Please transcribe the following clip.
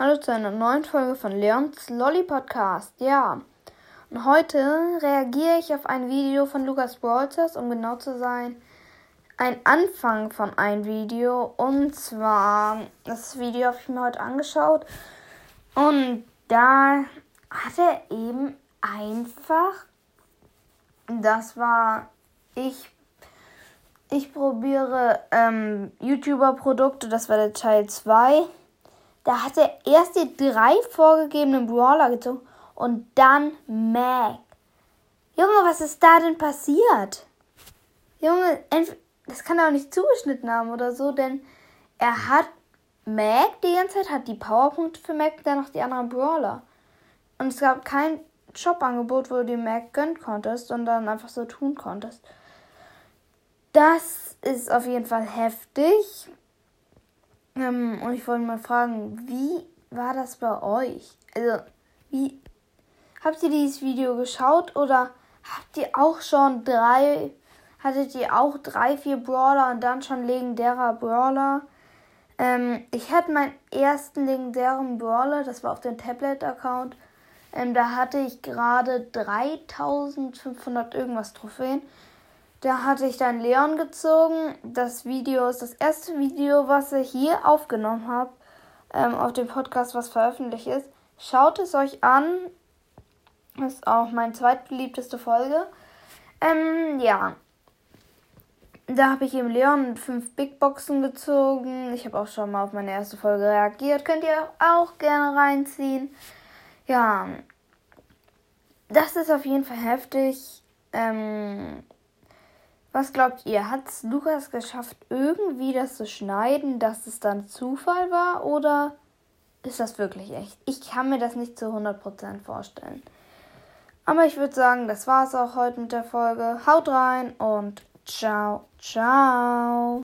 Hallo zu einer neuen Folge von Leons Lolly Podcast. Ja, und heute reagiere ich auf ein Video von Lukas Brawlers, um genau zu sein, ein Anfang von einem Video. Und zwar, das Video habe ich mir heute angeschaut. Und da hat er eben einfach, das war, ich, ich probiere ähm, YouTuber-Produkte, das war der Teil 2 da hat er erst die drei vorgegebenen Brawler gezogen und dann Mac. Junge, was ist da denn passiert? Junge, das kann er auch nicht zugeschnitten haben oder so, denn er hat Mac die ganze Zeit, hat die Powerpunkte für Mac, dann noch die anderen Brawler. Und es gab kein Shop-Angebot, wo du die Mac gönnen konntest und dann einfach so tun konntest. Das ist auf jeden Fall heftig. Ähm, und ich wollte mal fragen, wie war das bei euch? Also, wie habt ihr dieses Video geschaut oder habt ihr auch schon drei, hattet ihr auch drei, vier Brawler und dann schon legendärer Brawler? Ähm, ich hatte meinen ersten legendären Brawler, das war auf dem Tablet-Account. Ähm, da hatte ich gerade 3500 irgendwas Trophäen. Da hatte ich dann Leon gezogen. Das Video ist das erste Video, was ich hier aufgenommen habe. Ähm, auf dem Podcast, was veröffentlicht ist. Schaut es euch an. Ist auch meine zweitbeliebteste Folge. Ähm, ja. Da habe ich eben Leon fünf Big Boxen gezogen. Ich habe auch schon mal auf meine erste Folge reagiert. Könnt ihr auch gerne reinziehen. Ja. Das ist auf jeden Fall heftig. Ähm, was glaubt ihr? Hat es Lukas geschafft, irgendwie das zu schneiden, dass es dann Zufall war? Oder ist das wirklich echt? Ich kann mir das nicht zu 100% vorstellen. Aber ich würde sagen, das war es auch heute mit der Folge. Haut rein und ciao, ciao.